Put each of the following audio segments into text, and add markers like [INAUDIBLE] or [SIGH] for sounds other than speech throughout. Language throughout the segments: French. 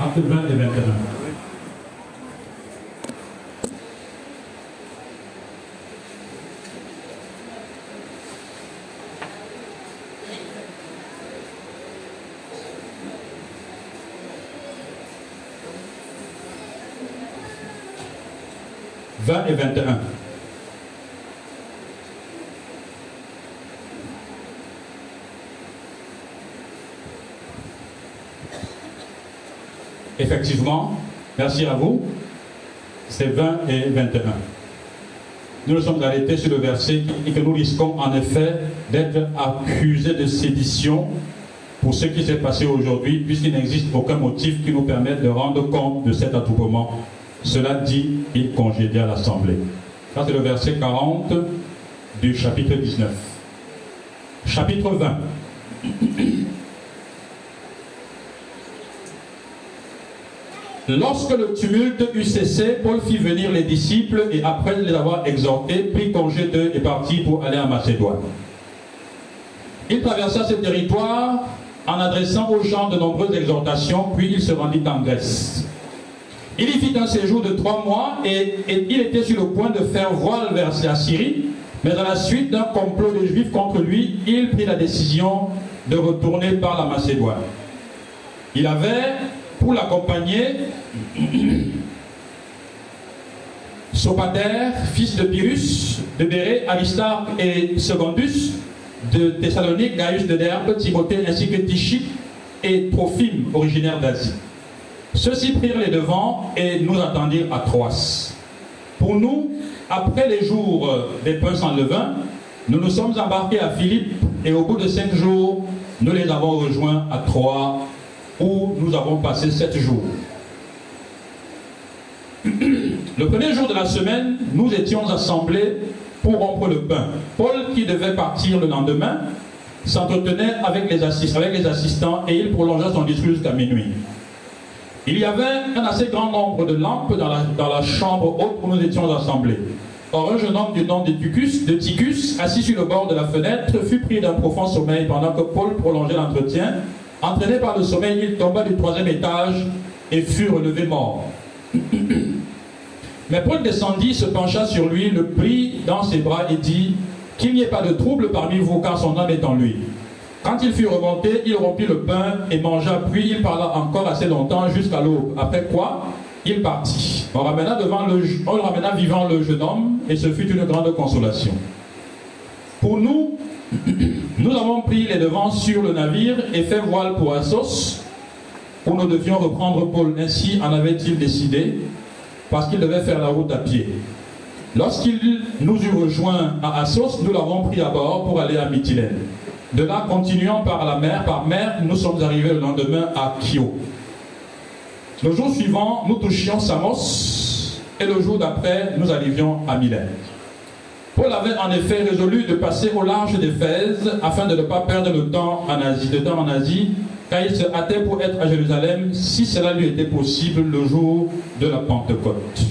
Acte 20 et 21. Vingt et 21. Effectivement, merci à vous. C'est 20 et 21. Nous nous sommes arrêtés sur le verset et que nous risquons en effet d'être accusés de sédition pour ce qui s'est passé aujourd'hui, puisqu'il n'existe aucun motif qui nous permette de rendre compte de cet attroupement. Cela dit, il congédia l'assemblée. Ça, c'est le verset 40 du chapitre 19. Chapitre 20. Lorsque le tumulte eut cessé, Paul fit venir les disciples et après les avoir exhortés, prit congé d'eux et partit pour aller en Macédoine. Il traversa ce territoire en adressant aux gens de nombreuses exhortations, puis il se rendit en Grèce. Il y fit un séjour de trois mois et, il était sur le point de faire voile vers la Syrie, mais à la suite d'un complot des Juifs contre lui, il prit la décision de retourner par la Macédoine. Il avait pour l'accompagner, Sopater, fils de Pyrrhus, de Béré, Aristarque et Secondus, de Thessalonique, Gaius de Derbe, Timothée ainsi que Tichit et Trophime, originaire d'Asie. Ceux-ci prirent les devants et nous attendirent à Troas. Pour nous, après les jours des pains sans levain, nous nous sommes embarqués à Philippe et au bout de cinq jours, nous les avons rejoints à Troyes où nous avons passé sept jours. [CLEARS THROAT] Le premier jour de la semaine, nous étions assemblés pour rompre le pain. Paul, qui devait partir le lendemain, s'entretenait avec les, assistants et il prolongea son discours jusqu'à minuit. Il y avait un assez grand nombre de lampes dans la, dans la chambre haute où nous étions assemblés. Or, un jeune homme du nom de Ticus, de Ticus, assis sur le bord de la fenêtre, fut pris d'un profond sommeil pendant que Paul prolongeait l'entretien Entraîné par le sommeil, il tomba du troisième étage et fut relevé mort. Mais Paul descendit, se pencha sur lui, le prit dans ses bras et dit Qu'il n'y ait pas de trouble parmi vous, car son âme est en lui. Quand il fut remonté, il rompit le pain et mangea, puis il parla encore assez longtemps jusqu'à l'aube. Après quoi, il partit. On le, on ramena vivant le jeune homme et ce fut une grande consolation. Pour nous, nous avons pris les devants sur le navire et fait voile pour Assos, où nous devions reprendre Paul. Ainsi en avait-il décidé, parce qu'il devait faire la route à pied. Lorsqu'il nous eut rejoints à Assos, nous l'avons pris à bord pour aller à Mytilène. De là, continuant par la mer, par mer, nous sommes arrivés le lendemain à Kio. Le jour suivant, nous touchions Samos, et le jour d'après, nous arrivions à Mylène. Paul avait en effet résolu de passer au large d'Éphèse afin de ne pas perdre le temps en Asie, en Asie, car il se hâtait pour être à Jérusalem si cela lui était possible le jour de la Pentecôte.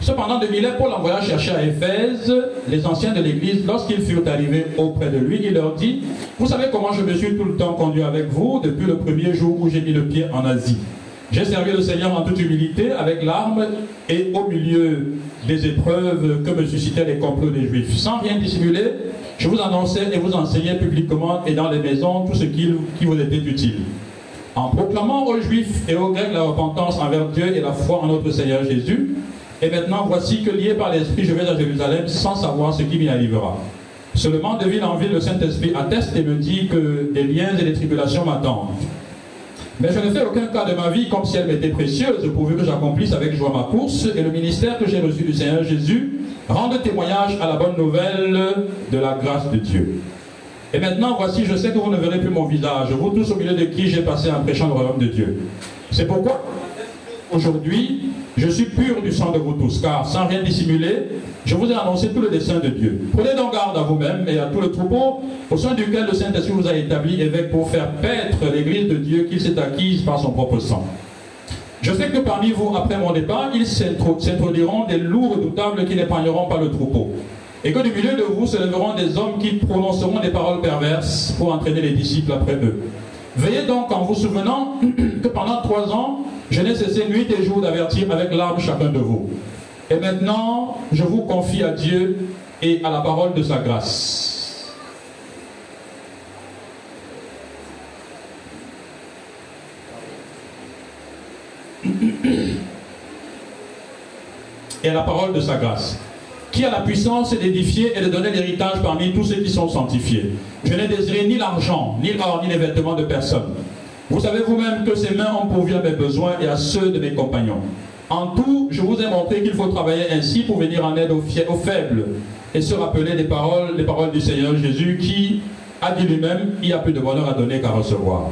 Cependant, de Milet, Paul envoya chercher à Éphèse les anciens de l'Église. Lorsqu'ils furent arrivés auprès de lui, il leur dit, Vous savez comment je me suis tout le temps conduit avec vous depuis le premier jour où j'ai mis le pied en Asie. J'ai servi le Seigneur en toute humilité, avec larmes et au milieu des épreuves que me suscitaient les complots des Juifs. Sans rien dissimuler, je vous annonçais et vous enseignais publiquement et dans les maisons tout ce qui, qui vous était utile. En proclamant aux Juifs et aux Grecs la repentance envers Dieu et la foi en notre Seigneur Jésus, et maintenant voici que lié par l'Esprit, je vais à Jérusalem sans savoir ce qui m'y arrivera. Seulement de ville en ville, le Saint-Esprit atteste et me dit que des liens et des tribulations m'attendent. Mais je ne fais aucun cas de ma vie comme si elle m'était précieuse, pourvu que j'accomplisse avec joie ma course et le ministère que j'ai reçu du Seigneur Jésus rende témoignage à la bonne nouvelle de la grâce de Dieu. Et maintenant, voici, je sais que vous ne verrez plus mon visage, vous tous au milieu de qui j'ai passé en prêchant le royaume de Dieu. C'est pourquoi, aujourd'hui, je suis pur du sang de vous tous, car sans rien dissimuler, je vous ai annoncé tout le dessein de Dieu. Prenez donc garde à vous-même et à tout le troupeau au sein duquel le Saint-Esprit vous a établi évêque pour faire paître l'église de Dieu qu'il s'est acquise par son propre sang. Je sais que parmi vous, après mon départ, ils s'introduiront des loups redoutables qui n'épargneront pas le troupeau. et que du milieu de vous se lèveront des hommes qui prononceront des paroles perverses pour entraîner les disciples après eux. Veillez donc en vous souvenant [CLEARS THROAT] que pendant trois ans, je n'ai cessé nuit et jour d'avertir avec larmes chacun de vous. Et maintenant, je vous confie à Dieu et à la parole de sa grâce. Et à la parole de sa grâce qui a la puissance d'édifier et de donner l'héritage parmi tous ceux qui sont sanctifiés? Je n'ai désiré ni l'argent, ni l'or, ni les vêtements de personne. Vous savez vous-même que ces mains ont pourvu à mes besoins et à ceux de mes compagnons. En tout, je vous ai montré qu'il faut travailler ainsi pour venir en aide aux, faibles et se rappeler des paroles, des paroles du Seigneur Jésus qui a dit lui-même, il y a plus de bonheur à donner qu'à recevoir.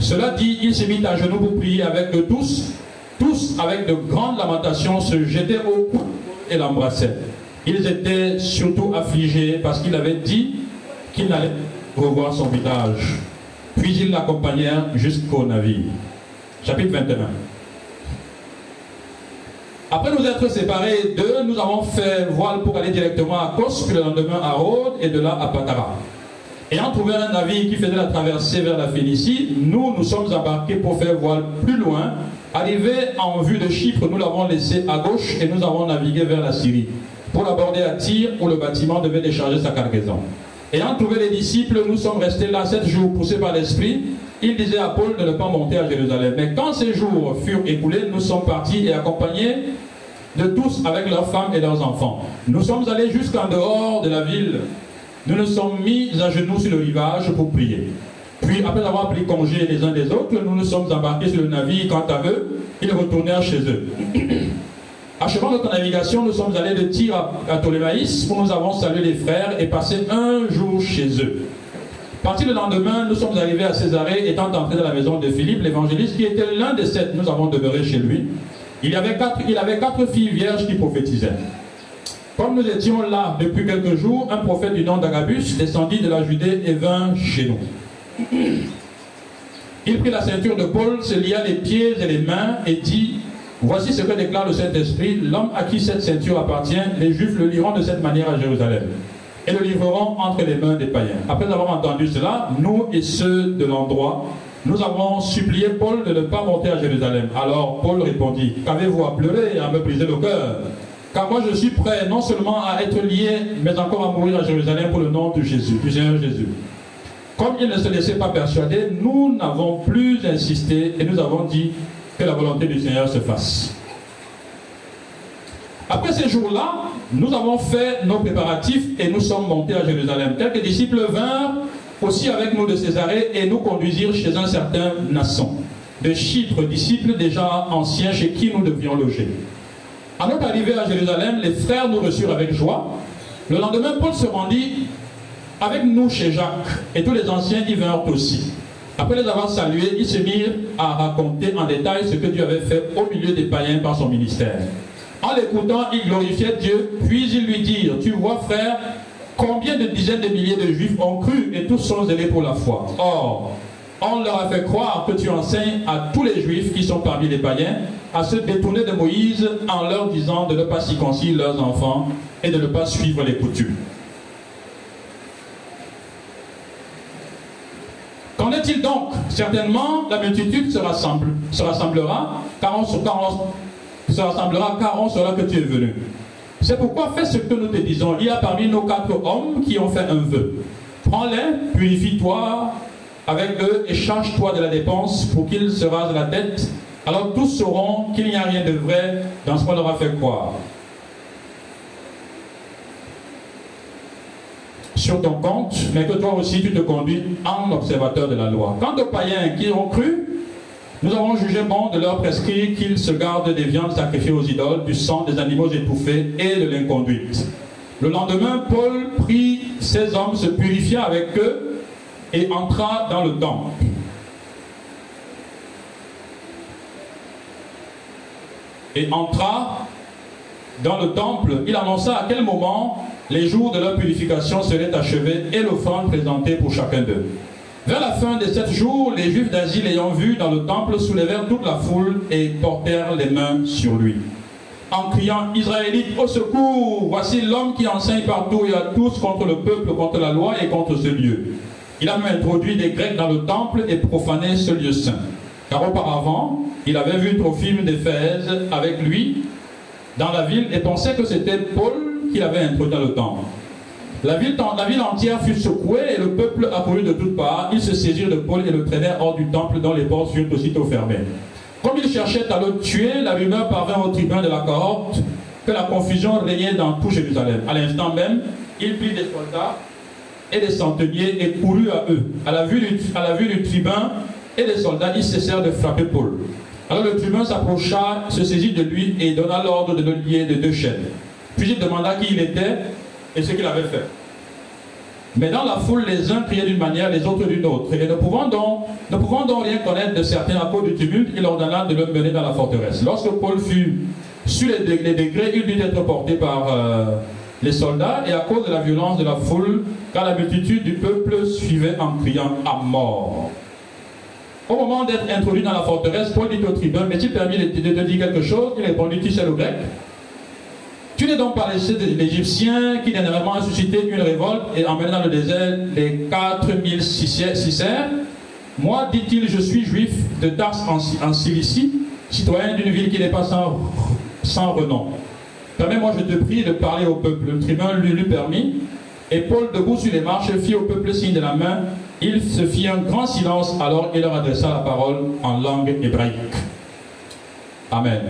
Cela dit, il s'est mis à genoux pour prier avec eux tous. Tous, avec de grandes lamentations, se jetaient au cou et l'embrassaient. Ils étaient surtout affligés parce qu'il avait dit qu'il n'allait revoir son visage. Puis ils l'accompagnèrent jusqu'au navire. Chapitre 21. Après nous être séparés d'eux, nous avons fait voile pour aller directement à Kos, puis le lendemain à Rhodes et de là à Patara. Ayant trouvé un navire qui faisait la traversée vers la Phénicie, nous nous sommes embarqués pour faire voile plus loin. Arrivés en vue de Chypre, nous l'avons laissé à gauche et nous avons navigué vers la Syrie pour l'aborder à Tyr où le bâtiment devait décharger sa cargaison. Ayant trouvé les disciples, nous sommes restés là sept jours poussés par l'Esprit. Il disait à Paul de ne pas monter à Jérusalem. Mais quand ces jours furent écoulés, nous sommes partis et accompagnés de tous avec leurs femmes et leurs enfants. Nous sommes allés jusqu'en dehors de la ville. Nous nous sommes mis à genoux sur le rivage pour prier. Puis, après avoir pris congé les uns des autres, nous nous sommes embarqués sur le navire. Quant à eux, ils retournèrent chez eux. Achevant notre navigation, nous sommes allés de Tyr à, Ptolémaïs, où nous avons salué les frères et passé un jour chez eux. Parti le lendemain, nous sommes arrivés à Césarée, étant entrés dans la maison de Philippe, l'évangéliste, qui était l'un des sept. Nous avons demeuré chez lui. Il, il avait quatre filles vierges qui prophétisaient. Comme nous étions là depuis quelques jours, un prophète du nom d'Agabus descendit de la Judée et vint chez nous. Il prit la ceinture de Paul, se lia les pieds et les mains et dit Voici ce que déclare le Saint-Esprit. L'homme à qui cette ceinture appartient, les Juifs le liront de cette manière à Jérusalem et le livreront entre les mains des païens. Après avoir entendu cela, nous et ceux de l'endroit, nous avons supplié Paul de ne pas monter à Jérusalem. Alors Paul répondit, qu'avez-vous à pleurer et à me briser le cœur? Car moi je suis prêt non seulement à être lié, mais encore à mourir à Jérusalem pour le nom de Jésus, du Seigneur Jésus. Comme il ne se laissait pas persuader, nous n'avons plus insisté et nous avons dit, que la volonté du Seigneur se fasse. Après ces jours-là, nous avons fait nos préparatifs et nous sommes montés à Jérusalem. Quelques disciples vinrent aussi avec nous de Césarée et nous conduisirent chez un certain Nasson, de Chypre, disciples déjà anciens chez qui nous devions loger. À notre arrivée à Jérusalem, les frères nous reçurent avec joie. Le lendemain, Paul se rendit avec nous chez Jacques et tous les anciens y vinrent aussi. Après les avoir salués, ils se mirent à raconter en détail ce que Dieu avait fait au milieu des païens par son ministère. En l'écoutant, ils glorifiaient Dieu, puis ils lui dirent, tu vois frère, combien de dizaines de milliers de juifs ont cru et tous sont zélés pour la foi. Or, on leur a fait croire que tu enseignes à tous les juifs qui sont parmi les païens à se détourner de Moïse en leur disant de ne pas circoncire leurs enfants et de ne pas suivre les coutumes. Qu'en est-il donc Certainement, la multitude se, rassemble, se rassemblera, car on, se rassemblera, car on que tu es venu. C'est pourquoi fais ce que nous te disons. Il y a parmi nos quatre hommes qui ont fait un vœu. Prends-les, purifie-toi avec eux et change-toi de la dépense pour qu'ils se rasent la tête. Alors tous sauront qu'il n'y a rien de vrai dans ce qu'on leur a fait croire. Sur ton compte, mais que toi aussi tu te conduis en observateur de la loi. Quant aux païens qui ont cru, nous avons jugé bon de leur prescrire qu'ils se gardent des viandes sacrifiées aux idoles, du sang des animaux étouffés et de l'inconduite. Le lendemain, Paul prit ces hommes, se purifia avec eux et entra dans le temple. Et entra dans le temple, il annonça à quel moment les jours de leur purification seraient achevés et l'offrande présentée pour chacun d'eux. Vers la fin des sept jours, les Juifs d'Asie l'ayant vu dans le temple soulevèrent toute la foule et portèrent les mains sur lui. en criant Israélites au secours, voici l'homme qui enseigne partout et à tous contre le peuple, contre la loi et contre ce lieu. Il a même introduit des Grecs dans le temple et profané ce lieu saint. Car auparavant, il avait vu Trophime d'Éphèse avec lui dans la ville et pensait que c'était Paul qui l'avait introduit dans le temple. La ville, la ville, entière fut secouée et le peuple accourut de toutes parts. Ils se saisirent de Paul et le traînèrent hors du temple dont les portes furent aussitôt fermées. Comme ils cherchaient à le tuer, la rumeur parvint au tribun de la cohorte que la confusion régnait dans tout Jérusalem. À l'instant même, il prit des soldats et des centeniers et courut à eux. À la vue du, à la vue du tribun et des soldats, ils cessèrent de frapper Paul. Alors le tribun s'approcha, se saisit de lui et donna l'ordre de le lier de deux chaînes. Puis il demanda qui il était et ce qu'il avait fait. Mais dans la foule, les uns priaient d'une manière, les autres d'une autre. Et ne pouvant, donc, ne pouvant donc rien connaître de certains à cause du tumulte, il ordonna de le mener dans la forteresse. Lorsque Paul fut sur les, degrés, il dut être porté par euh, les soldats, et à cause de la violence de la foule, car la multitude du peuple suivait en criant à mort. Au moment d'être introduit dans la forteresse, Paul dit au tribun, mais tu permis de, te dire quelque chose Il répondit, tu sais le grec tu n'es donc pas laissé l'Égyptien qui dernièrement a suscité une révolte et emmené dans le désert les 4000 Sicères. Moi, dit-il, je suis juif de Tars en, Cilicie, citoyen d'une ville qui n'est pas sans, sans renom. Permets-moi, je te prie, de parler au peuple. Le tribun lui, lui permit. Et Paul, debout sur les marches, fit au peuple signe de la main. Il se fit un grand silence, alors il leur adressa la parole en langue hébraïque. Amen.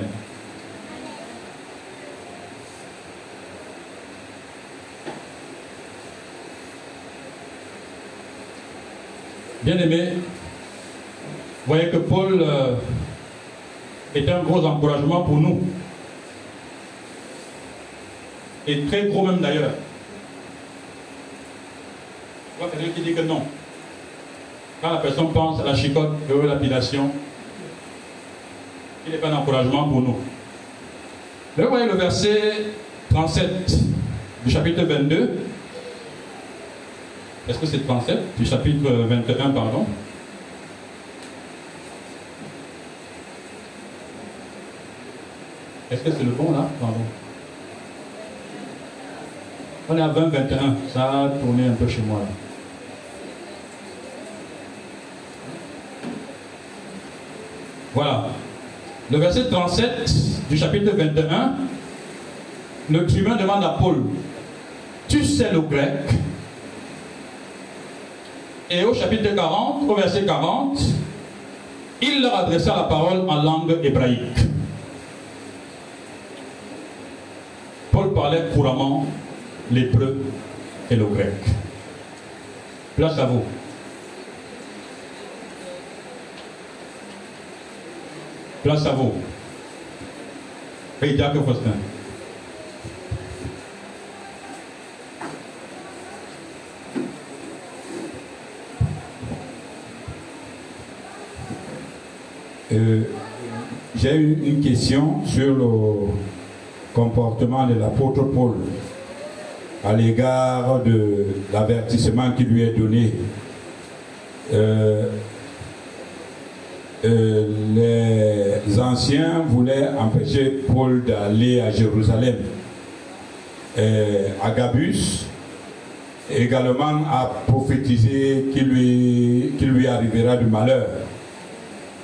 Bien-aimé, voyez que Paul euh, est un gros encouragement pour nous. Et très gros même d'ailleurs. Il y a quelqu'un qui dit que non? Quand la personne pense à la chicote de lapidation, il n'est pas un encouragement pour nous. Mais vous voyez le verset 37 du chapitre 22. Est-ce que c'est 37 du chapitre 21, pardon Est-ce que c'est le bon là? Pardon. On est à 20, 21. Ça a tourné un peu chez moi là. Voilà. Le verset 37 du chapitre 21, le tribun demande à Paul, tu sais le grec? Et au chapitre 40, au verset 40, il leur adressa la parole en langue hébraïque. Paul parlait couramment l'hébreu et le grec. Place à vous. Place à vous. Hey, Jacques Faustin. Euh, j'ai une question sur le comportement de l'apôtre Paul à l'égard de l'avertissement qui lui est donné. Euh, euh, les anciens voulaient empêcher Paul d'aller à Jérusalem. Agabus également a prophétisé qu'il lui, qu'il lui arrivera du malheur.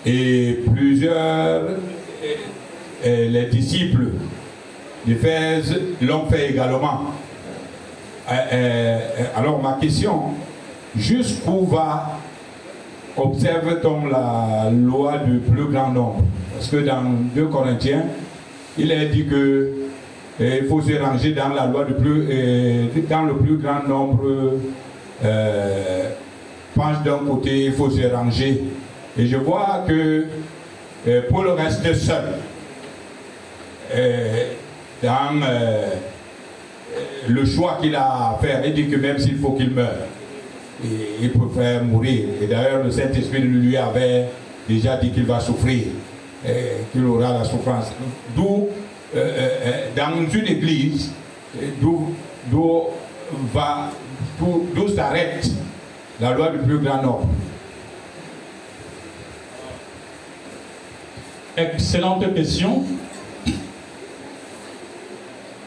Et plusieurs, euh, euh, les disciples d'Éphèse l'ont fait également. Euh, alors ma question, jusqu'où va observe-t-on la loi du plus grand nombre? Parce que dans 2 Corinthiens, il est dit que il faut se ranger dans la loi du plus, dans le plus grand nombre penche d'un côté, il faut se ranger et je vois que euh, Paul reste seul euh, dans euh, le choix qu'il a à faire. Il dit que même s'il faut qu'il meure, il préfère mourir. Et d'ailleurs, le Saint-Esprit lui avait déjà dit qu'il va souffrir, qu'il aura la souffrance. D'où, dans une église, d'où d'où s'arrête la loi du plus grand nombre. Excellente question.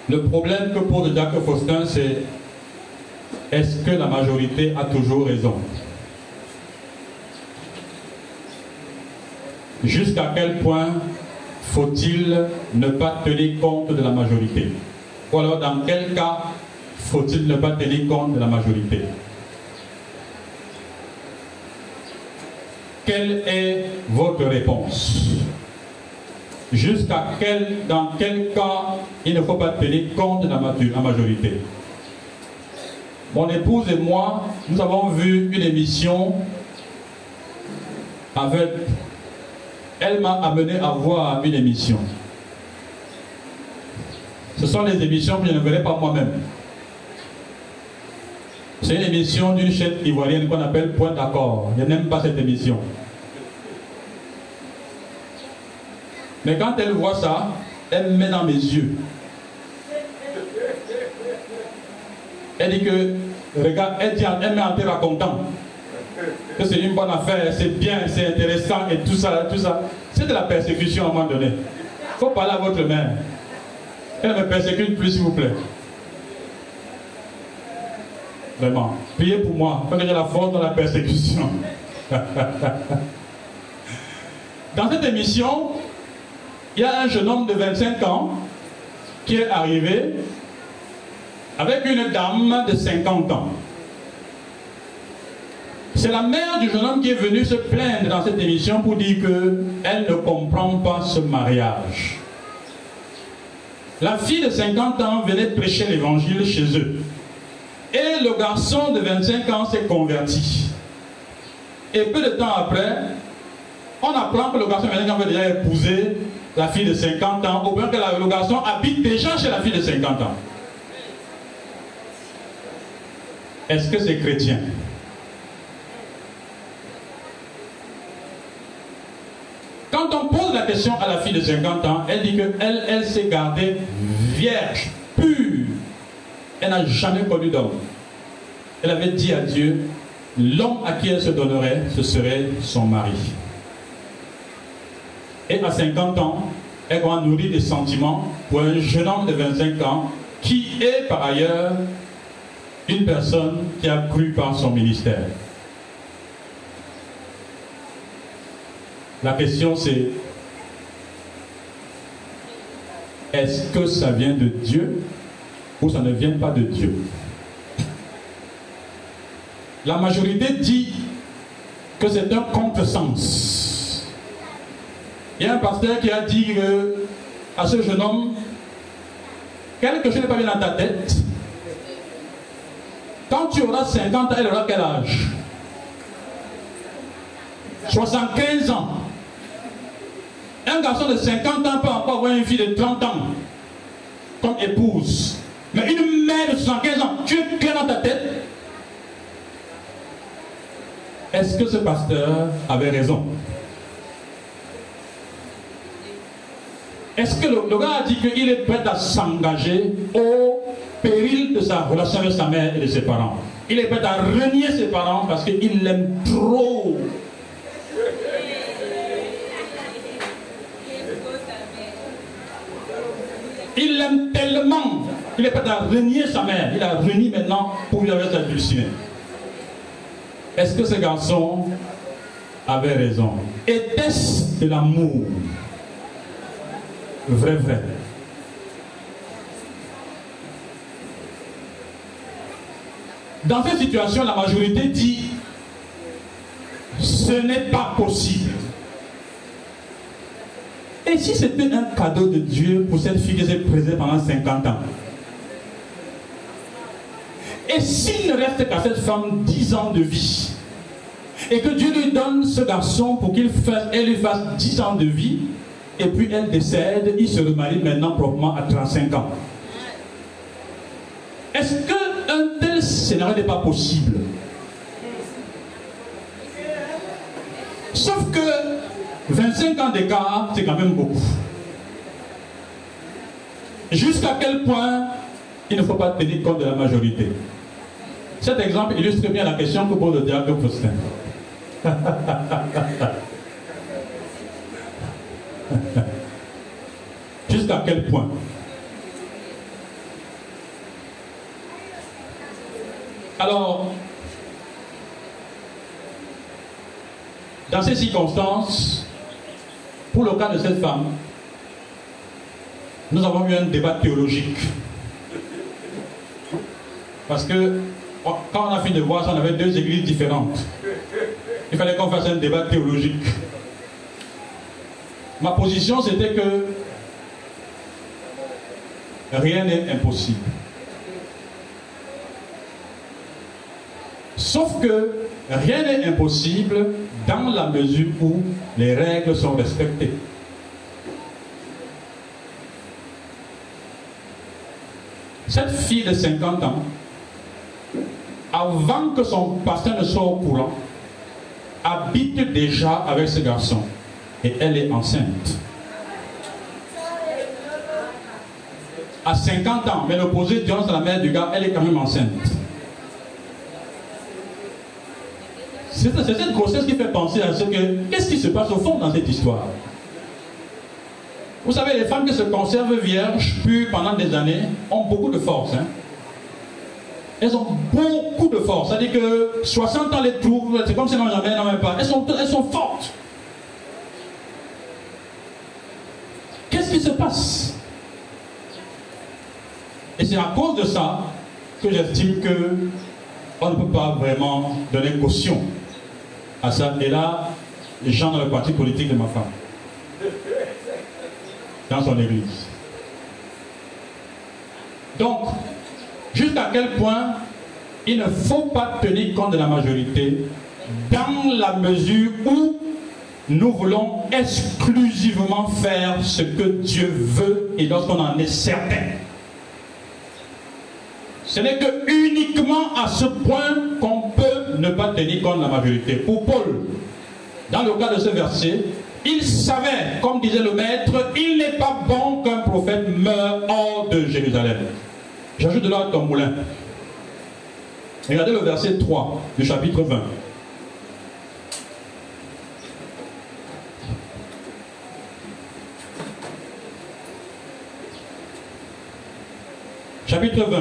Le problème que pose Jacques Faustin, c'est est-ce que la majorité a toujours raison? Jusqu'à quel point faut-il ne pas tenir compte de la majorité? Ou alors dans quel cas faut-il ne pas tenir compte de la majorité? Quelle est votre réponse? Jusqu'à quel, dans quel cas il ne faut pas tenir compte de la majorité Mon épouse et moi, nous avons vu une émission avec... Elle m'a amené à voir une émission. Ce sont les émissions que je ne verrai pas moi-même. C'est une émission d'une chaîne ivoirienne qu'on appelle Point d'accord. Je n'aime pas cette émission. Mais quand elle voit ça, elle me met dans mes yeux. Elle dit que, regarde, elle, dit, elle met en te racontant que c'est une bonne affaire, c'est bien, c'est intéressant et tout ça, tout ça. C'est de la persécution à un moment donné. Il faut parler à votre mère. Elle me persécute plus, s'il vous plaît. Vraiment. Priez pour moi, parce que j'ai la force de la persécution. [LAUGHS] Dans cette émission, il y a un jeune homme de 25 ans qui est arrivé avec une dame de 50 ans. C'est la mère du jeune homme qui est venue se plaindre dans cette émission pour dire qu'elle ne comprend pas ce mariage. La fille de 50 ans venait prêcher l'évangile chez eux. Et le garçon de 25 ans s'est converti. Et peu de temps après, on apprend que le garçon de 25 ans veut déjà épouser la fille de 50 ans, au point que le garçon habite déjà chez la fille de 50 ans. Est-ce que c'est chrétien? Quand on pose la question à la fille de 50 ans, elle dit qu'elle elle, s'est gardée vierge, pure. Elle n'a jamais connu d'homme. Elle avait dit à Dieu, l'homme à qui elle se donnerait, ce serait son mari. Et à 50 ans, elle va nourrir des sentiments pour un jeune homme de 25 ans qui est par ailleurs une personne qui a cru par son ministère. La question c'est, est-ce que ça vient de Dieu ou ça ne vient pas de Dieu? La majorité dit que c'est un contresens. Il y a un pasteur qui a dit à ce jeune homme, quelque chose n'est pas bien dans ta tête. Quand tu auras 50 ans, elle aura quel âge? 75 ans. Un garçon de 50 ans peut encore avoir une fille de 30 ans comme épouse. Mais une mère de 75 ans, tu es clair dans ta tête? Est-ce que ce pasteur avait raison? Est-ce que le, gars a dit qu'il est prêt à s'engager au péril de sa relation avec sa mère et de ses parents? Il est prêt à renier ses parents parce qu'il l'aime trop. Il l'aime tellement qu'il est prêt à renier sa mère. Il a renié maintenant pour lui avoir sa Est-ce que ce garçon avait raison? Était-ce de l'amour Vrai, vrai. Dans cette situation, la majorité dit ce n'est pas possible. Et si c'était un cadeau de Dieu pour cette fille qui s'est présentée pendant 50 ans? Et s'il ne reste qu'à cette femme 10 ans de vie et que Dieu lui donne ce garçon pour qu'il fasse, elle lui fasse 10 ans de vie, et puis elle décède, il se remarie maintenant proprement à 35 ans. Est-ce qu'un tel scénario n'est pas possible? Sauf que 25 ans d'écart, c'est quand même beaucoup. Jusqu'à quel point il ne faut pas tenir compte de la majorité? Cet exemple illustre bien la question que pose le diable Faustin. [LAUGHS] [LAUGHS] Jusqu'à quel point? Alors, dans ces circonstances, pour le cas de cette femme, nous avons eu un débat théologique. Parce que quand on a fini de voir on avait deux églises différentes. Il fallait qu'on fasse un débat théologique. Ma position, c'était que rien n'est impossible. Sauf que rien n'est impossible dans la mesure où les règles sont respectées. Cette fille de 50 ans, avant que son pasteur ne soit au courant, habite déjà avec ce garçon et elle est enceinte. À 50 ans, mais l'opposé dans la mère du gars, elle est quand même enceinte. C'est cette grossesse qui fait penser à ce que, qu'est-ce qui se passe au fond dans cette histoire? Vous savez, les femmes qui se conservent vierges, puis pendant des années, ont beaucoup de force. Hein. Elles ont beaucoup de force. C'est-à-dire que 60 ans les trouvent, c'est comme si elles n'en même pas. Elles sont, elles sont fortes. Et c'est à cause de ça que j'estime que on ne peut pas vraiment donner caution à ça. Et là, les gens dans le parti politique de ma femme, dans son église. Donc, jusqu'à quel point il ne faut pas tenir compte de la majorité dans la mesure où nous voulons exclusivement faire ce que Dieu veut et lorsqu'on en est certain. Ce n'est que uniquement à ce point qu'on peut ne pas tenir compte de la majorité. Pour Paul, dans le cas de ce verset, il savait, comme disait le maître, il n'est pas bon qu'un prophète meure hors de Jérusalem. J'ajoute de là ton moulin. Regardez le verset 3 du chapitre 20. Chapitre 20.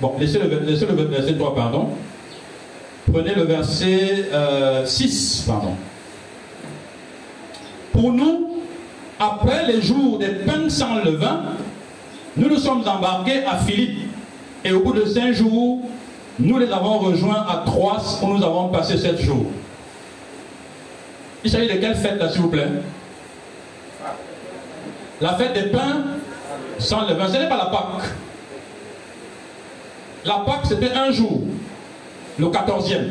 Bon, laissez le, verset 3, pardon. Prenez le verset 6, euh, pardon. Pour nous, après les jours des pains sans levain, nous nous sommes embarqués à Philippe. Et au bout de cinq jours, nous les avons rejoints à Troas où nous avons passé sept jours. Il s'agit de quelle fête là, s'il vous plaît? La fête des pains sans levain. Ce n'est pas la Pâque. La Pâque, c'était un jour, le 14e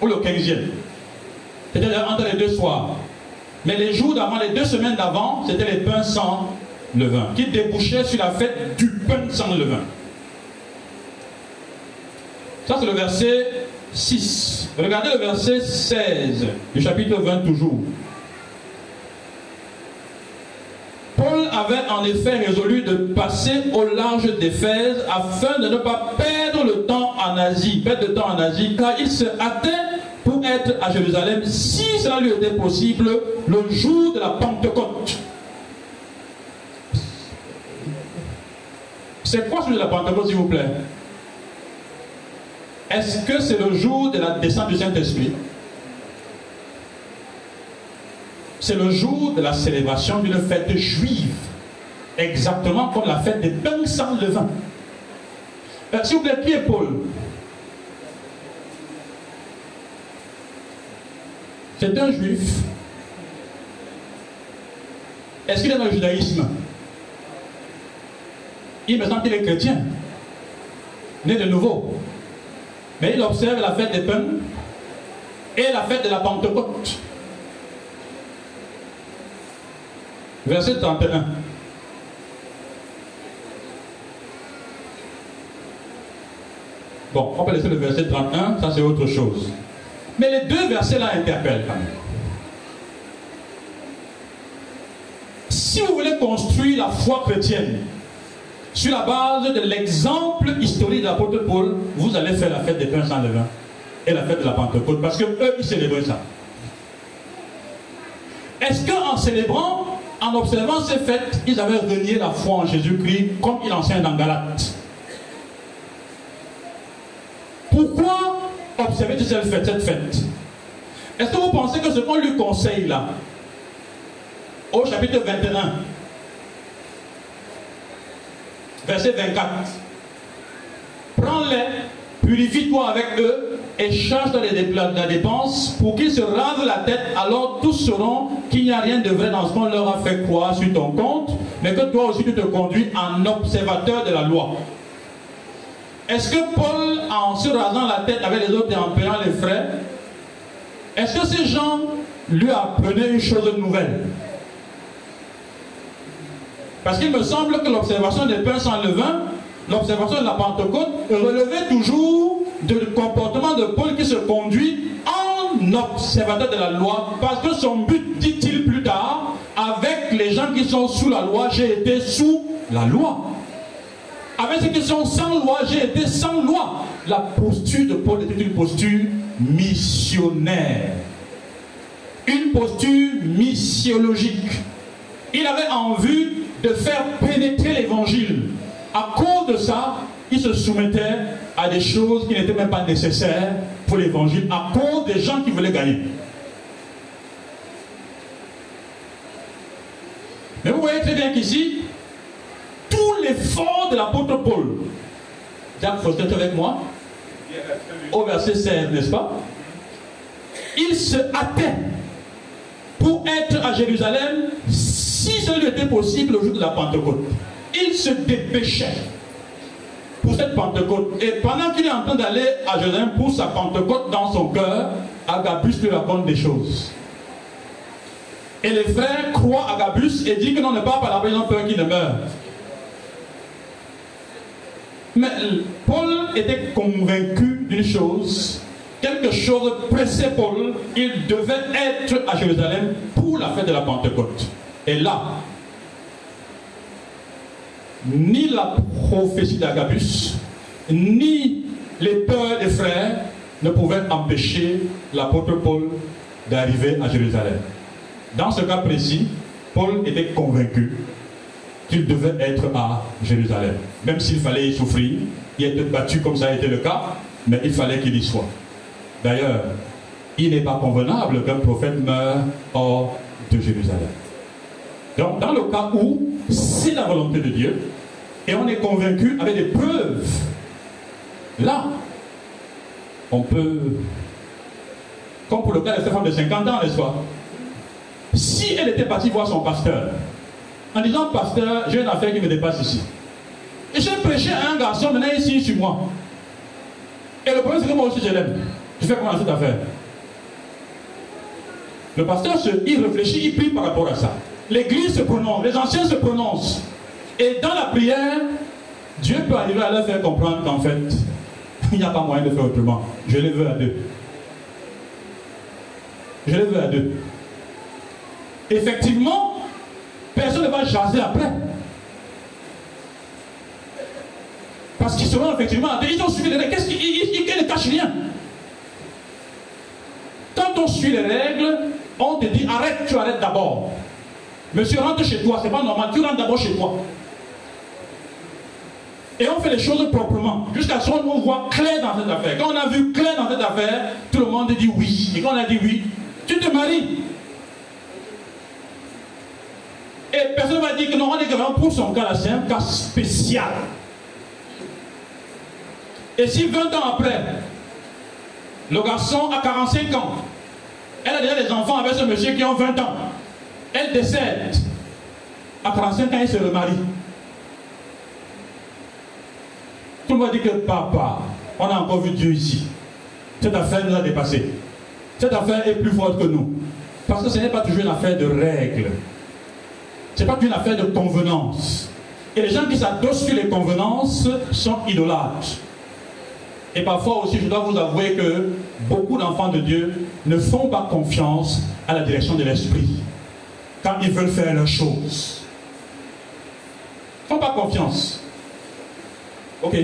ou le 15e. C'était entre les deux soirs. Mais les jours d'avant, les deux semaines d'avant, c'était les pains sans levain, qui débouchait sur la fête du pain sans levain. Ça, c'est le verset 6. Regardez le verset 16 du chapitre 20 toujours. Paul avait en effet résolu de passer au large d'Éphèse afin de ne pas perdre le temps en Asie, perdre de temps en Asie, car il se hâtait pour être à Jérusalem, si cela lui était possible, le jour de la Pentecôte. C'est quoi ce jour de la Pentecôte, s'il vous plaît? Est-ce que c'est le jour de la descente du Saint-Esprit? C'est le jour de la célébration d'une fête juive, exactement comme la fête des pains sans levain. Euh, s'il vous plaît, qui Paul C'est un juif. Est-ce qu'il est dans le judaïsme? Il me semble qu'il est chrétien, né de nouveau. Mais il observe la fête des pains et la fête de la Pentecôte. Verset 31. Bon, on peut laisser le verset 31, ça c'est autre chose. Mais les deux versets-là interpellent quand même. Si vous voulez construire la foi chrétienne, sur la base de l'exemple historique de l'apôtre Paul, vous allez faire la fête des pains sans levain et la fête de la Pentecôte, parce que eux, ils célébraient ça. Est-ce qu'en célébrant, en observant ces fêtes, ils avaient renié la foi en Jésus-Christ comme il enseigne dans Galate Pourquoi observer cette fête, Est-ce que vous pensez que ce qu'on lui conseille là, au chapitre 21, verset 24, prends-les, purifie-toi avec eux et charge dans la dépense pour qu'ils se ravent la tête, alors tous sauront qu'il n'y a rien de vrai dans ce qu'on leur a fait croire sur ton compte, mais que toi aussi tu te conduis en observateur de la loi. Est-ce que Paul, en se rasant la tête avec les autres et en payant les frais, est-ce que ces gens lui apprenaient une chose nouvelle? Parce qu'il me semble que l'observation des pains sans levain, l'observation de la Pentecôte, relevait toujours du comportement de Paul qui se conduit en observateur de la loi, parce que son but, dit-il plus tard, avec les gens qui sont sous la loi, j'ai été sous la loi. Avec ceux qui sont sans loi, j'ai été sans loi. La posture de Paul était une posture missionnaire. Une posture missiologique. Il avait en vue de faire pénétrer l'évangile. À cause de ça, il se soumettait à des choses qui n'étaient même pas nécessaires pour l'évangile, à cause des gens qui voulaient gagner. Mais vous voyez très bien qu'ici, tout l'effort de l'apôtre Paul. Jacques Foster, avec moi Au verset 16, n'est-ce pas? Il se hâtait pour être à Jérusalem si ce lui était possible au jour de la Pentecôte. Il se dépêchait pour cette Pentecôte. Et pendant qu'il est en train d'aller à Jérusalem pour sa Pentecôte dans son cœur, Agabus lui raconte des choses. Et les frères croient Agabus et disent que non, ne pas la ils ont peur qu'il ne meure. Mais Paul était convaincu d'une chose. Quelque chose pressait Paul. Il devait être à Jérusalem pour la fête de la Pentecôte. Et là, ni la prophétie d'Agabus, ni les peurs des frères ne pouvaient empêcher l'apôtre Paul d'arriver à Jérusalem. Dans ce cas précis, Paul était convaincu qu'il devait être à Jérusalem. Même s'il fallait y souffrir, y être battu comme ça a été le cas, mais il fallait qu'il y soit. D'ailleurs, il n'est pas convenable qu'un prophète meure hors de Jérusalem. Donc, dans le cas où c'est la volonté de Dieu, et on est convaincu avec des preuves, là, on peut, comme pour le cas de cette femme de 50 ans, n'est-ce pas? Si elle était partie voir son pasteur, en disant, pasteur, j'ai une affaire qui me dépasse ici. Et j'ai prêché à un garçon, maintenant signe sur moi. Et le problème, c'est que moi aussi je l'aime. Je fais comment cette affaire Le pasteur, il réfléchit, il prie par rapport à ça. L'église se prononce, les anciens se prononcent. Et dans la prière, Dieu peut arriver à leur faire comprendre qu'en fait, [LAUGHS] il n'y a pas moyen de faire autrement. Je les veux à deux. Je les veux à deux. Effectivement, Personne ne va jaser après. Parce qu'ils seront effectivement Ils ont suivi les règles. Qu'est-ce qu'ils ne cachent rien Quand on suit les règles, on te dit arrête, tu arrêtes d'abord. Monsieur, rentre chez toi, c'est pas normal, tu rentres d'abord chez toi. Et on fait les choses proprement. Jusqu'à ce qu'on voit clair dans cette affaire. Quand on a vu clair dans cette affaire, tout le monde dit oui. Et quand on a dit oui, tu te maries. Et personne ne va dire que non, on est vraiment pour son cas là, c'est un cas spécial. Et si 20 ans après, le garçon a 45 ans, elle a déjà des enfants avec ce monsieur qui ont 20 ans, elle décède, à 45 ans, elle se remarie. Tout le monde dit que papa, on a encore vu Dieu ici. Cette affaire nous a dépassé. Cette affaire est plus forte que nous. Parce que ce n'est pas toujours une affaire de règles. Ce n'est pas qu'une affaire de convenance. Et les gens qui s'adossent sur les convenances sont idolâtres. Et parfois aussi, je dois vous avouer que beaucoup d'enfants de Dieu ne font pas confiance à la direction de l'esprit quand ils veulent faire leurs choses. Font pas confiance. Ok.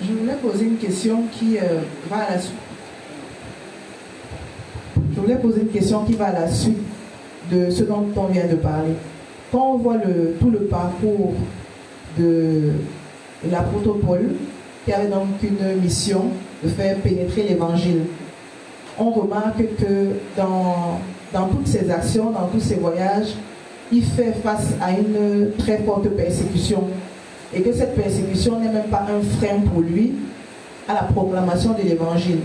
Je voulais poser une question qui euh, va à la suite. Je voulais poser une question qui va à la suite de ce dont on vient de parler. Quand on voit tout le parcours de l'apôtre Paul, qui avait donc une mission de faire pénétrer l'évangile, on remarque que dans, toutes ses actions, dans tous ses voyages, il fait face à une très forte persécution. Et que cette persécution n'est même pas un frein pour lui à la proclamation de l'évangile.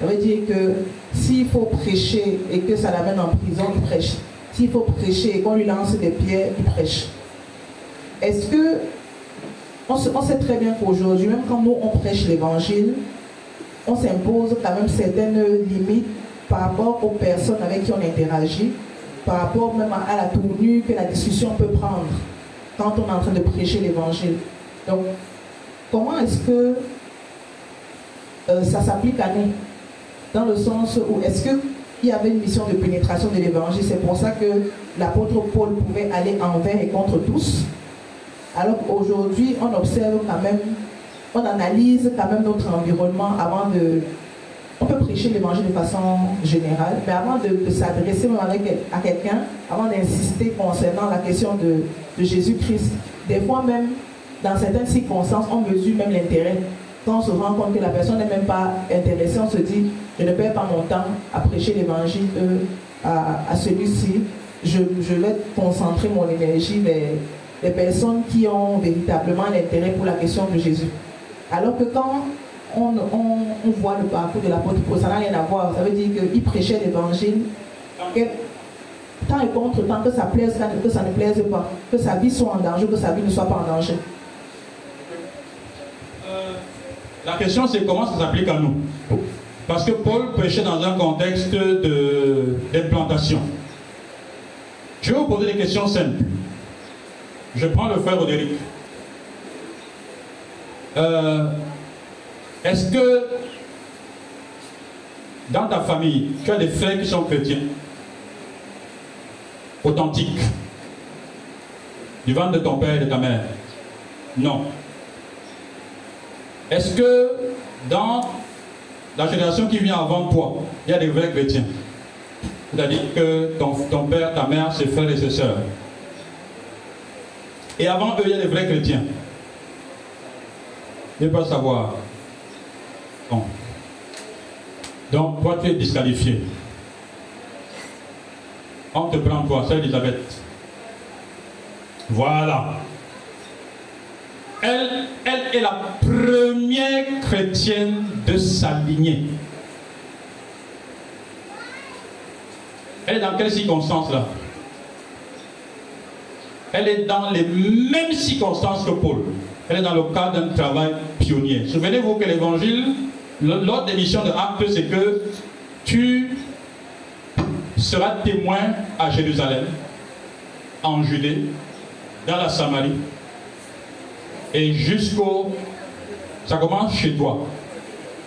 Ça veut dire que s'il faut prêcher et que ça l'amène en prison, il prêche. S'il faut prêcher et qu'on lui lance des pierres, il prêche. Est-ce que on, sait très bien qu'aujourd'hui, même quand nous on prêche l'évangile, on s'impose quand même certaines limites par rapport aux personnes avec qui on interagit, par rapport même à la tournure que la discussion peut prendre quand on est en train de prêcher l'évangile. Donc, comment est-ce que euh, ça s'applique à nous? Dans le sens où est-ce qu'il y avait une mission de pénétration de l'évangile C'est pour ça que l'apôtre Paul pouvait aller envers et contre tous? Alors qu'aujourd'hui, on observe quand même, on analyse quand même notre environnement avant de on peut prêcher l'évangile de façon générale, mais avant de, s'adresser à quelqu'un, avant d'insister concernant la question de, Jésus-Christ, des fois même, dans certaines circonstances, on mesure même l'intérêt. Quand on se rend compte que la personne n'est même pas intéressée, on se dit, je ne perds pas mon temps à prêcher l'évangile euh, à, celui-ci. Je, vais concentrer mon énergie les, les personnes qui ont véritablement l'intérêt pour la question de Jésus. Alors que quand on, voit le parcours de l'apôtre Paul, ça n'a rien à voir. Ça veut dire qu'il prêchait l'évangile. Tant et contre, tant que ça plaise, que ça ne plaise pas, que sa vie soit en danger, que sa vie ne soit pas en danger. Euh, la question c'est comment ça s'applique à nous? Parce que Paul prêchait dans un contexte d'implantation. Je vais vous poser des questions simples. Je prends le frère Roderick. Euh, est-ce que dans ta famille, tu as des frères qui sont chrétiens? Authentiques Du ventre de ton père et de ta mère Non. Est-ce que dans la génération qui vient avant toi, il y a des vrais chrétiens? C'est-à-dire que ton, père, ta mère, ses frères et ses sœurs. Et avant eux, il y a des vrais chrétiens. Je ne pas savoir. Donc, toi, tu es disqualifié. On te prend toi, c'est Elisabeth. Voilà. Elle, elle est la première chrétienne de sa. Elle est dans quelles circonstances là? Elle est dans les mêmes circonstances que Paul. Elle est dans le cadre d'un travail pionnier. Souvenez-vous que l'évangile L'autre des missions de Actes, c'est que tu seras témoin à Jérusalem, en Judée, dans la Samarie, et jusqu'au... Ça commence chez toi,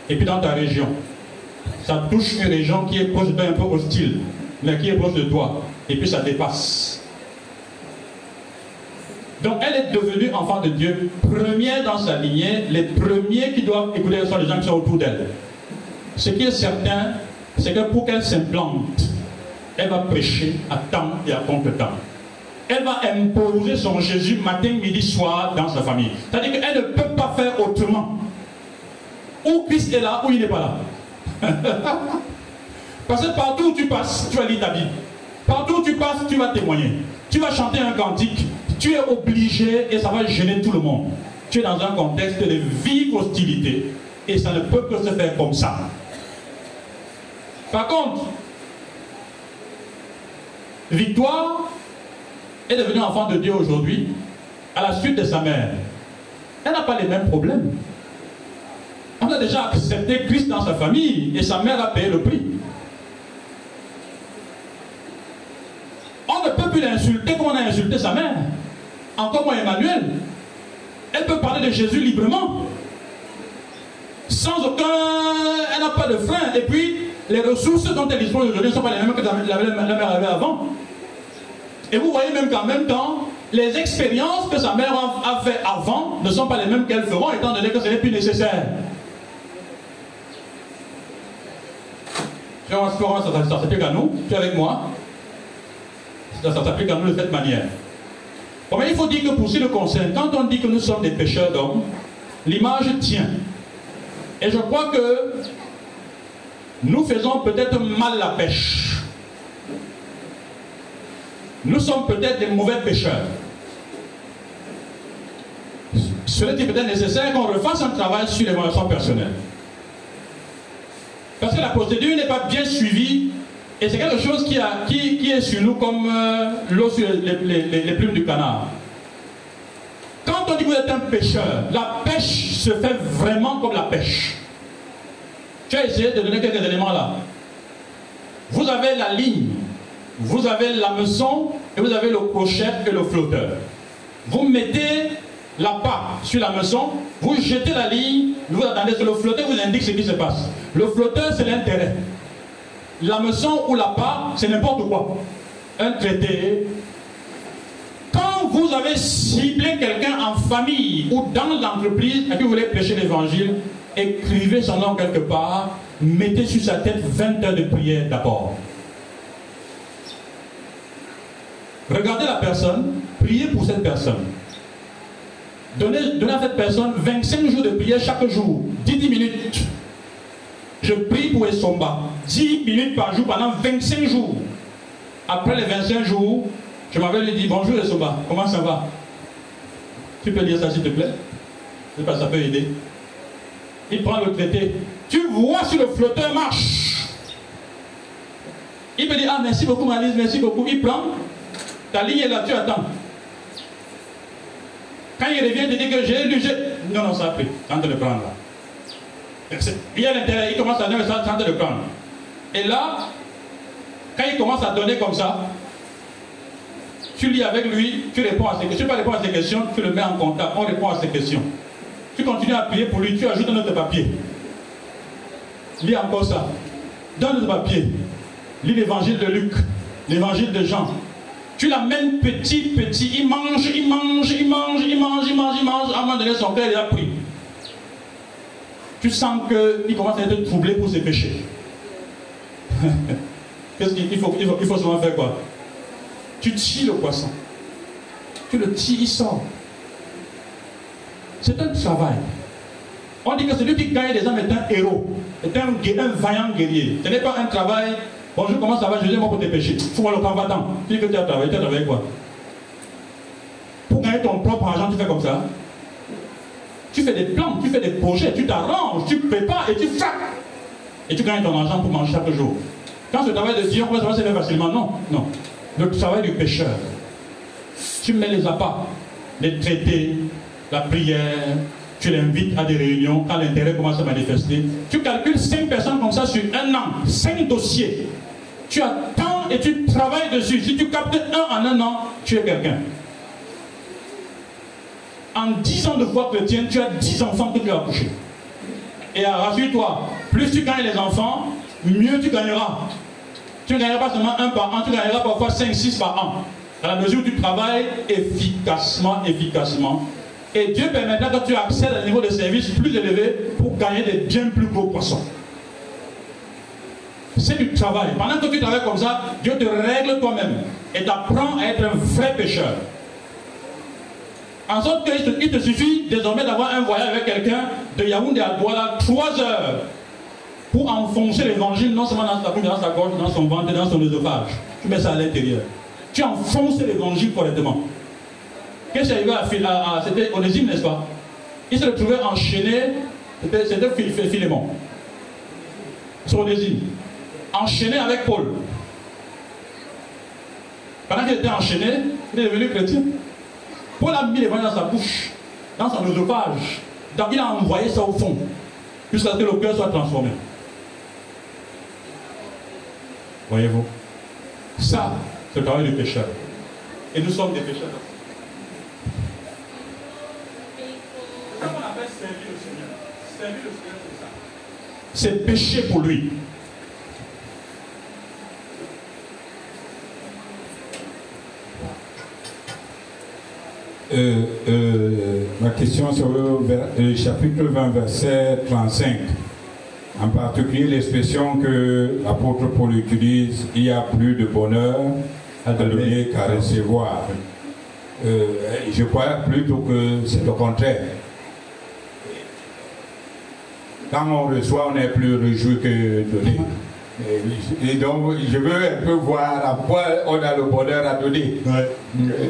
et puis dans ta région. Ça touche une région qui est proche de toi, un peu hostile, mais qui est proche de toi, et puis ça dépasse. Donc elle est devenue enfant de Dieu, première dans sa lignée. Les premiers qui doivent écouter sont les gens qui sont autour d'elle. Ce qui est certain, c'est que pour qu'elle s'implante, elle va prêcher à temps et à contre-temps. Elle va imposer son Jésus matin, midi, soir dans sa famille. C'est-à-dire qu'elle ne peut pas faire autrement. Ou Christ est là, ou il n'est pas là. [LAUGHS] Parce que partout où tu passes, tu vas lire ta Bible. Partout où tu passes, tu vas témoigner. Tu vas chanter un cantique tu es obligé et ça va gêner tout le monde. Tu es dans un contexte de vive hostilité et ça ne peut que se faire comme ça. Par contre, Victoire est devenue enfant de Dieu aujourd'hui à la suite de sa mère. Elle n'a pas les mêmes problèmes. On a déjà accepté Christ dans sa famille et sa mère a payé le prix. On ne peut plus l'insulter comme on a insulté sa mère encore moins Emmanuel, elle peut parler de Jésus librement. Sans aucun. Elle n'a pas de frein. Et puis, les ressources dont elle dispose aujourd'hui ne sont pas les mêmes que la mère avait avant. Et vous voyez même qu'en même temps, les expériences que sa mère a fait avant ne sont pas les mêmes qu'elle feront, étant donné que ce n'est plus nécessaire. Ça s'applique à nous, tu es avec moi. Ça s'applique à nous de cette manière. Mais il faut dire que pour ce qui nous concerne, quand on dit que nous sommes des pêcheurs d'hommes, l'image tient. Et je crois que nous faisons peut-être mal la pêche. Nous sommes peut-être des mauvais pêcheurs. Cela est peut-être nécessaire qu'on refasse un travail sur l'évaluation personnelle. Parce que la procédure n'est pas bien suivie et c'est quelque chose qui, a, qui, est sur nous comme euh, l'eau sur les, plumes du canard. Quand on dit que vous êtes un pêcheur, la pêche se fait vraiment comme la pêche. Tu as essayé de donner quelques éléments là. Vous avez la ligne, vous avez la meçon et vous avez le crochet et le flotteur. Vous mettez la part sur la meçon, vous jetez la ligne, vous attendez que le flotteur vous indique ce qui se passe. Le flotteur, c'est l'intérêt. La meçon ou la part, c'est n'importe quoi. Un traité. Quand vous avez ciblé quelqu'un en famille ou dans l'entreprise et que vous voulez prêcher l'évangile, écrivez son nom quelque part, mettez sur sa tête 20 heures de prière d'abord. Regardez la personne, priez pour cette personne. Donnez, à cette personne 25 jours de prière chaque jour, 10, minutes. Je prie pour Esomba, 10 minutes par jour pendant 25 jours. Après les 25 jours, je m'avais lui dit bonjour Esomba, comment ça va? Tu peux dire ça s'il te plaît? Je sais pas, ça peut aider. Il prend le traité. Tu vois si le flotteur marche. Il peut dire Ah, merci beaucoup, Malise, merci beaucoup. Il prend. Ta ligne est là, tu attends. Quand il revient, il dit que j'ai lu, Non, non, ça a pris. Tente de le prendre là. Il y a l'intérêt, il commence à donner ça, tente de le prendre. Et là, quand il commence à donner comme ça, tu lis avec lui, tu réponds à ses questions. Tu pas répondre à ses questions, tu le mets en contact, on répond à ses questions. Tu continues à prier pour lui, tu ajoutes un autre papier. Lis encore ça. Donne le papier. Lis l'évangile de Luc, l'évangile de Jean, tu l'amènes petit, petit, il mange, il mange, il mange, il mange, il mange, il mange. À un moment donné, son cœur est pris. Tu sens qu'il commence à être troublé pour ses péchés. [LAUGHS] Qu'est-ce qu'il faut, il faire quoi? Tu tires le poisson. Tu le tires, il sort. C'est un travail. On dit que celui qui gagne des âmes est un héros, est un, vaillant guerrier. Ce n'est pas un travail Bonjour, comment ça va Je dis moi pour tes péchés. Faut le combattant. Tu dis que tu as travaillé, tu as travaillé quoi? Pour gagner ton propre argent, tu fais comme ça? Tu fais des plans, tu fais des projets, tu t'arranges, tu prépares et tu frappes. Et tu gagnes ton argent pour manger chaque jour. Quand ce travail de Dieu, ça va se faire facilement Non, non. Le travail du pécheur. Tu mets les appâts, les traités, la prière, tu l'invites à des réunions, quand l'intérêt commence à manifester. Tu calcules 5 personnes comme ça sur un an, 5 dossiers. Tu attends et tu travailles dessus. Si tu captes un en un an, tu es quelqu'un. En 10 ans de foi chrétienne, tu as 10 enfants que tu as accouchés. Et rassure-toi, plus tu gagnes les enfants, mieux tu gagneras. Tu ne gagneras pas seulement un par an, tu gagneras parfois 5, 6 par an. À la mesure où tu travailles efficacement, efficacement, et Dieu permettra que tu accèdes à un niveau de service plus élevé pour gagner des bien plus gros poissons. C'est du travail. Pendant que tu travailles comme ça, Dieu te règle toi-même et t'apprend à être un vrai pécheur. En sorte qu'il te, suffit désormais d'avoir un voyage avec quelqu'un de Yaoundé à Douala, trois heures, pour enfoncer l'évangile non seulement dans sa bouche, dans sa gorge, dans son ventre, dans son œsophage. Tu mets ça à l'intérieur. Tu enfonces l'évangile correctement. Qu'est-ce qui est arrivé à, à C'était Onésime, n'est-ce pas? Il se retrouvait enchaîné, c'était Philémon. C'est Onésime. Enchaîné avec Paul. Pendant qu'il était enchaîné, il est devenu chrétien. Paul a mis les mains dans sa bouche, dans son oesophage. Donc il a envoyé ça au fond, jusqu'à ce que le cœur soit transformé. Voyez-vous Ça, c'est le travail du pécheur. Et nous sommes des pécheurs. c'est péché pour lui. Euh, euh, ma question sur le, chapitre 20, verset 35. En particulier l'expression que l'apôtre Paul utilise, il y a plus de bonheur à donner qu'à recevoir. Euh, je crois plutôt que c'est le contraire. Quand on reçoit, on est plus réjoui que donner. Et donc, je veux un peu voir à quoi on a le bonheur à donner.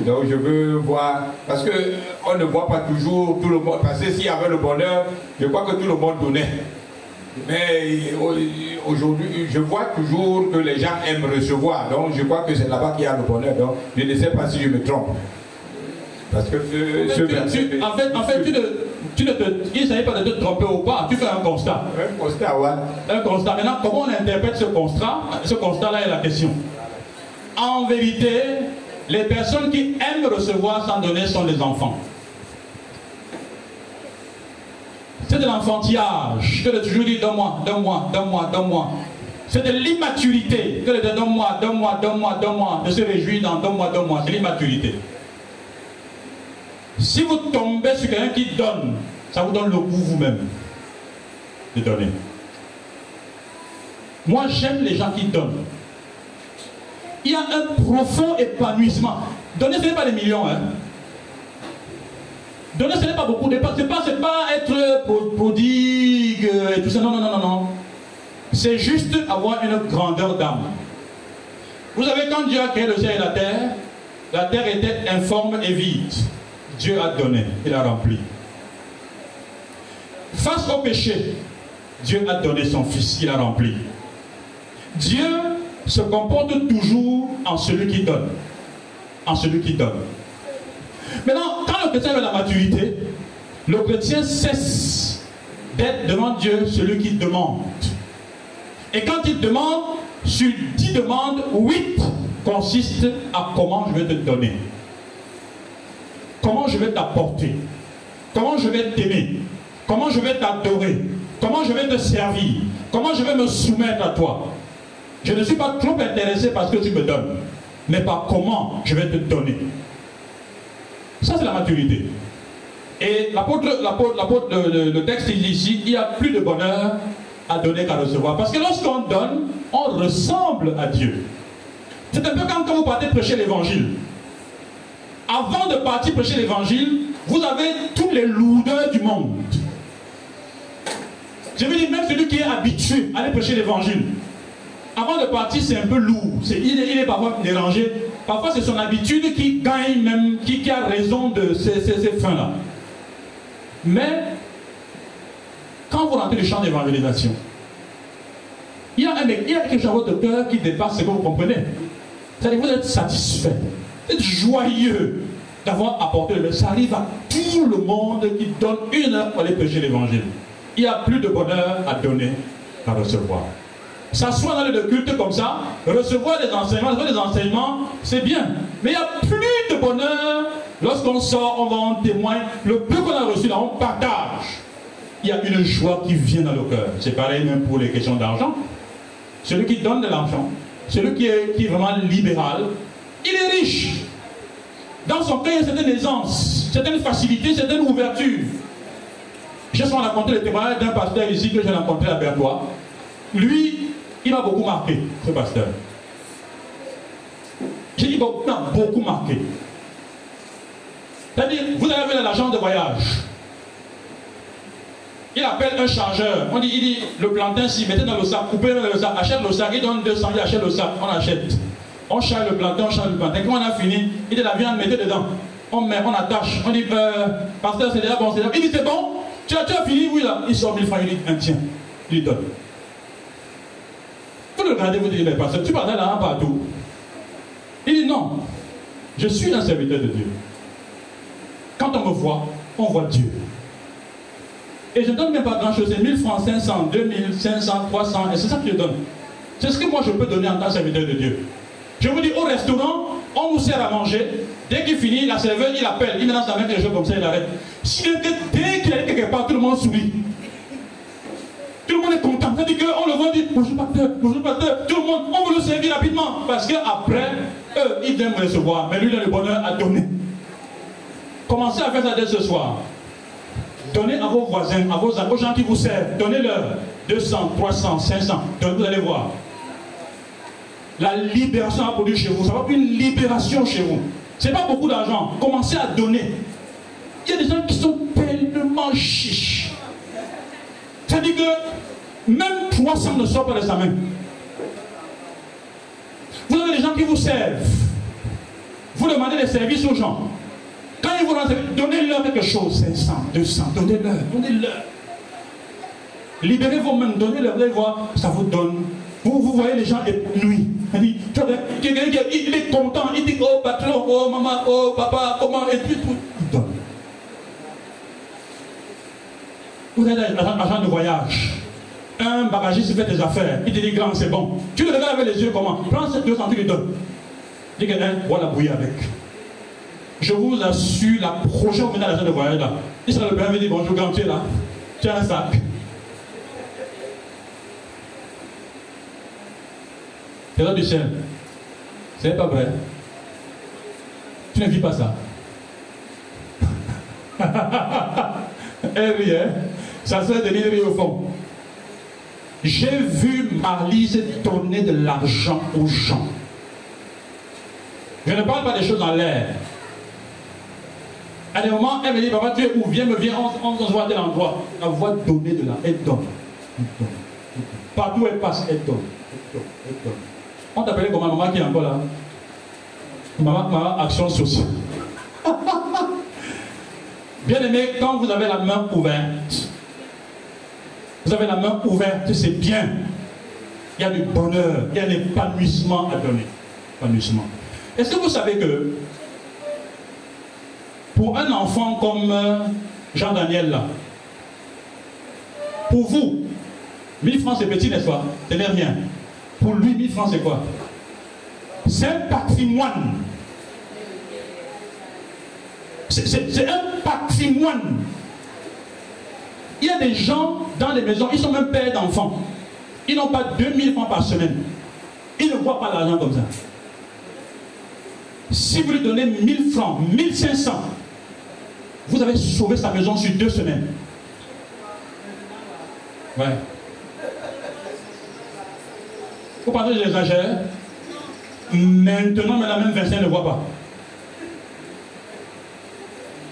Donc, je veux voir, parce qu'on ne voit pas toujours tout le monde. Parce que s'il y avait le bonheur, je crois que tout le monde donnait. Mais aujourd'hui, je vois toujours que les gens aiment recevoir. Donc, je crois que c'est là-bas qu'il y a le bonheur. Donc, je ne sais pas si je me trompe. Parce que en fait, en fait, tu ne, tu ne te, il ne s'agit pas de te tromper ou pas, tu fais un constat. Un constat, ouais. Un constat. Maintenant, comment on interprète ce constat? Ce constat-là est la question. En vérité, les personnes qui aiment recevoir sans donner sont les enfants. C'est de l'enfantillage que de toujours dire donne-moi, donne-moi, donne-moi, donne-moi. C'est de l'immaturité que de donne-moi, donne-moi, donne-moi, donne-moi, de se réjouir dans donne-moi, donne-moi. C'est l'immaturité. Si vous tombez sur quelqu'un qui donne, ça vous donne le goût vous-même de donner. Moi, j'aime les gens qui donnent. Il y a un profond épanouissement. Donner, ce n'est pas des millions. Hein. Donner, ce n'est pas beaucoup. Ce n'est pas, pas être prodigue et tout ça. Non, non, non, non, non. C'est juste avoir une grandeur d'âme. Vous savez, quand Dieu a créé le ciel et la terre, la terre était informe et vide. Dieu a donné, il a rempli. Face au péché, Dieu a donné son Fils, il a rempli. Dieu se comporte toujours en celui qui donne. En celui qui donne. Maintenant, quand le chrétien a la maturité, le chrétien cesse d'être devant Dieu celui qui demande. Et quand il demande, sur dix demandes, huit consistent à comment je vais te donner. Comment je vais t'apporter? Comment je vais t'aimer? Comment je vais t'adorer? Comment je vais te servir? Comment je vais me soumettre à toi? Je ne suis pas trop intéressé parce que tu me donnes, mais par comment je vais te donner. Ça, c'est la maturité. Et l'apôtre, le, le texte dit ici, il y a plus de bonheur à donner qu'à recevoir. Parce que lorsqu'on donne, on ressemble à Dieu. C'est un peu comme quand vous partez prêcher l'évangile avant de partir prêcher l'évangile, vous avez tous les lourdeurs du monde. Je veux dire, même celui qui est habitué à aller prêcher l'évangile, avant de partir, c'est un peu lourd. il, est, parfois dérangé. Parfois, c'est son habitude qui gagne même, qui, a raison de ces, ces, fins-là. Mais, quand vous rentrez le champ d'évangélisation, il y, a un, il y a quelque chose dans votre cœur qui dépasse ce que vous comprenez. C'est-à-dire que vous êtes satisfait êtes joyeux d'avoir apporté le Ça arrive à tout le monde qui donne une heure pour aller prêcher l'évangile. Il n'y a plus de bonheur à donner qu'à recevoir. S'asseoir dans le culte comme ça, recevoir des enseignements, recevoir des enseignements, c'est bien. Mais il n'y a plus de bonheur lorsqu'on sort, on va en témoin. Le peu qu'on a reçu là, on partage. Il y a une joie qui vient dans le cœur. C'est pareil même pour les questions d'argent. Celui qui donne de l'argent, celui qui est, qui est vraiment libéral, il est riche. Dans son cœur, il y a certaine aisance, certaine facilité, certaine ouverture. J'ai souvent raconté le témoignage d'un pasteur ici que j'ai rencontré à Bertois. Lui, il m'a beaucoup marqué, ce pasteur. J'ai dit, il m'a beaucoup marqué. C'est-à-dire, vous avez l'argent de voyage. Il appelle un chargeur. On dit, il dit, le plantain, s'il mettait dans le sac, coupez dans le sac, achète le sac, il donne 200, il achète le sac, on achète. On charge le plantain, on charge le plantain. Quand on a fini, il dit la viande, mettez dedans. On met, on attache. On dit, euh, pasteur, c'est déjà bon, c'est déjà Il dit, c'est bon tu as, tu as fini Oui, là. Il sort mille francs, il dit, un tiens. Il donne. Vous le regardez, vous dites, mais pasteur, tu parles là partout. Il dit, non. Je suis un serviteur de Dieu. Quand on me voit, on voit Dieu. Et je ne donne même pas grand-chose. C'est 1000 francs, 500, 2000, 500, 300. Et c'est ça que je donne. C'est ce que moi je peux donner en tant que serviteur de Dieu. Je vous dis, au restaurant, on nous sert à manger. Dès qu'il finit, la serveuse, il appelle, il dans sa main quelque chose comme ça, il arrête. dès qu'il est quelque part, tout le monde sourit. Tout le monde est content. C'est-à-dire qu'on le voit dire bonjour pasteur, bonjour pasteur. Tout le monde, on veut le servir rapidement. Parce qu'après, eux, ils me recevoir. Mais lui, il a le bonheur à donner. Commencez à faire ça dès ce soir. Donnez à vos voisins, à vos, aux gens qui vous servent. Donnez-leur 200, 300, 500. Donc vous allez voir. La libération a produit chez vous. Ça va être une libération chez vous. Ce n'est pas beaucoup d'argent. Commencez à donner. Il y a des gens qui sont tellement chiches. C'est-à-dire que même 300 ne sort pas de sa main. Vous avez des gens qui vous servent. Vous demandez des services aux gens. Quand ils vous donnez-leur quelque chose. 500, 200, donnez-leur, donnez-leur. Libérez vos mains, donnez-leur, allez voir, ça vous donne. Vous, vous voyez les gens éblouis. Il est content, il dit, oh patron, oh maman, oh papa, comment, et puis tout. Il donne? Vous êtes un agent de voyage. Un bagagiste fait des affaires. Il te dit, grand, c'est bon. Tu le regardes avec les yeux comment? Prends ces deux centimes et donne. Dis que, hein, voilà bouillir avec. Je vous assure, la prochaine fois l'agent de voyage là, il sera le père, il dit, bonjour, grand, tu es là. Tu as un sac. Là du ciel, c'est pas vrai. Tu ne vis pas ça. [LAUGHS] Elle rit, hein? Ça serait de rire au fond. J'ai vu Marlise donner de l'argent aux gens. Je ne parle pas des choses en l'air. À des moments, elle me dit, papa, tu es où? Viens me viens, on, se voit à tel endroit. La voix donner de l'argent. Elle donne. Elle donne. Partout elle passe, elle donne. Elle donne. Elle donne. On t'appelait comment maman qui est encore là Maman, maman action sociale. [LAUGHS] Bien aimé, quand vous avez la main ouverte, vous avez la main ouverte, c'est bien. Il y a du bonheur, il y a l'épanouissement à donner. Épanouissement. Est-ce que vous savez que pour un enfant comme euh, Jean-Daniel là, pour vous, 1000 francs c'est petit, n'est-ce pas? Ce n'est rien. Pour lui, 1000 francs c'est quoi C'est un patrimoine. C'est un patrimoine. Il y a des gens dans les maisons, ils sont même pères d'enfants. Ils n'ont pas 2000 francs par semaine. Ils ne voient pas l'argent comme ça. Si vous lui donnez 1000 francs, 1500, vous avez sauvé sa maison sur deux semaines. Ouais. Vous pensez que j'exagère Maintenant, mais la même 25 ne voit pas.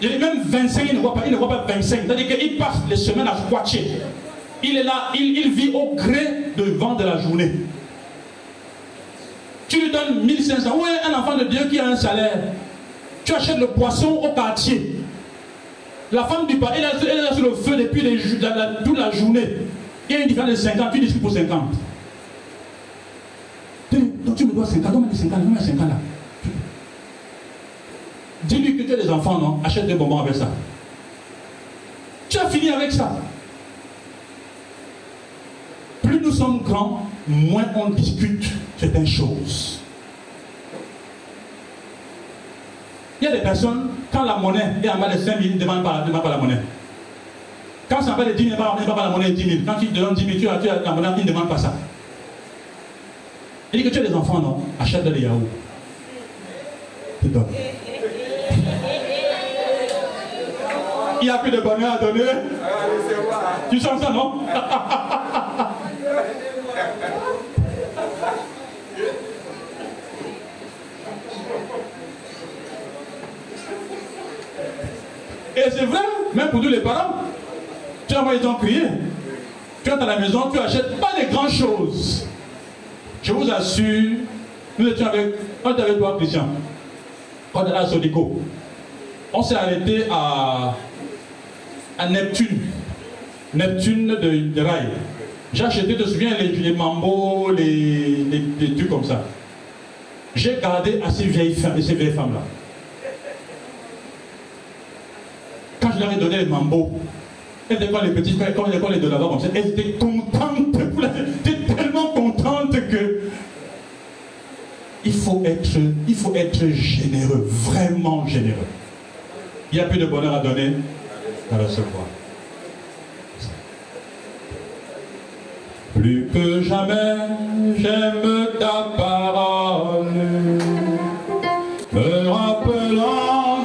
Même 25, il ne voit pas, il ne voit pas 25. C'est-à-dire qu'il passe les semaines à squatcher. Il est là, il, il vit au gré de vent de la journée. Tu lui donnes 1500. Où est un enfant de Dieu qui a un salaire? Tu achètes le poisson au quartier. La femme du père, elle, est là sur le feu depuis les, toute la journée. Il y a une différence de 50, tu discutes pour 50. Tu me dois 50, donne-moi les 50, donne-moi les 50 là. Dis-lui que tu as des enfants, non? Achète des bonbons avec ça. Tu as fini avec ça. Plus nous sommes grands, moins on discute certaines choses. Il y a des personnes, quand la monnaie est en bas de 5 000, ils ne demandent pas, la monnaie. Quand en bas de 10 000, ils ne demandent pas la monnaie de 10 000. Quand tu donnes 10 000, tu as, tu as la monnaie, ils ne demandent pas ça. Il dit que tu as des enfants, non? Achète des yaourts. Tu. Il n'y a plus de bonheur à donner. Tu sens ça, non? Et c'est vrai, même pour tous les parents. Tu as ils ont crié. Tu es à la maison, tu n'achètes pas des grandes choses. Je vous assure, nous étions avec, on était avec toi, Christian. On était à Sodico. On s'est arrêté à, à Neptune. Neptune de, de Rail. J'ai acheté, te souviens, les, les mambos, les, les, trucs comme ça. J'ai gardé à ces vieilles femmes, ces vieilles femmes-là. Quand je leur ai donné les mambos, elles étaient les petites quand elles les de là-bas comme ça, elles étaient contentes. Elles étaient il faut, être, généreux, vraiment généreux. Il n'y a plus de bonheur à donner à recevoir. Plus que jamais, j'aime ta parole.